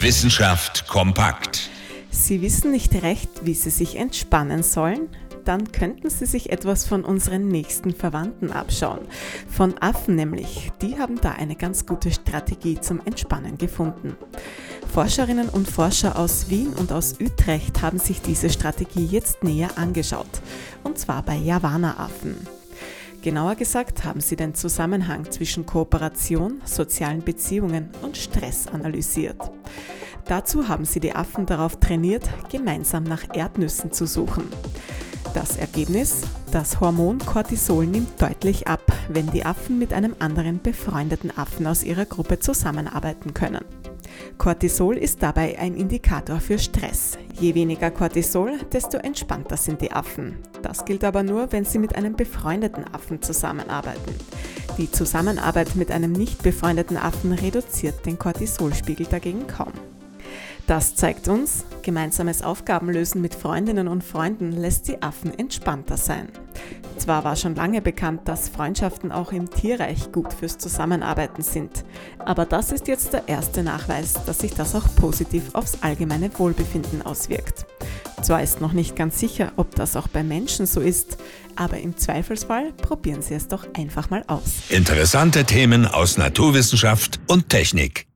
Wissenschaft kompakt. Sie wissen nicht recht, wie Sie sich entspannen sollen? Dann könnten Sie sich etwas von unseren nächsten Verwandten abschauen. Von Affen nämlich. Die haben da eine ganz gute Strategie zum Entspannen gefunden. Forscherinnen und Forscher aus Wien und aus Utrecht haben sich diese Strategie jetzt näher angeschaut. Und zwar bei Javana-Affen. Genauer gesagt haben sie den Zusammenhang zwischen Kooperation, sozialen Beziehungen und Stress analysiert. Dazu haben sie die Affen darauf trainiert, gemeinsam nach Erdnüssen zu suchen. Das Ergebnis? Das Hormon Cortisol nimmt deutlich ab, wenn die Affen mit einem anderen befreundeten Affen aus ihrer Gruppe zusammenarbeiten können. Cortisol ist dabei ein Indikator für Stress. Je weniger Cortisol, desto entspannter sind die Affen. Das gilt aber nur, wenn sie mit einem befreundeten Affen zusammenarbeiten. Die Zusammenarbeit mit einem nicht befreundeten Affen reduziert den Cortisolspiegel dagegen kaum. Das zeigt uns, gemeinsames Aufgabenlösen mit Freundinnen und Freunden lässt die Affen entspannter sein. Zwar war schon lange bekannt, dass Freundschaften auch im Tierreich gut fürs Zusammenarbeiten sind, aber das ist jetzt der erste Nachweis, dass sich das auch positiv aufs allgemeine Wohlbefinden auswirkt. Zwar ist noch nicht ganz sicher, ob das auch bei Menschen so ist, aber im Zweifelsfall probieren Sie es doch einfach mal aus. Interessante Themen aus Naturwissenschaft und Technik.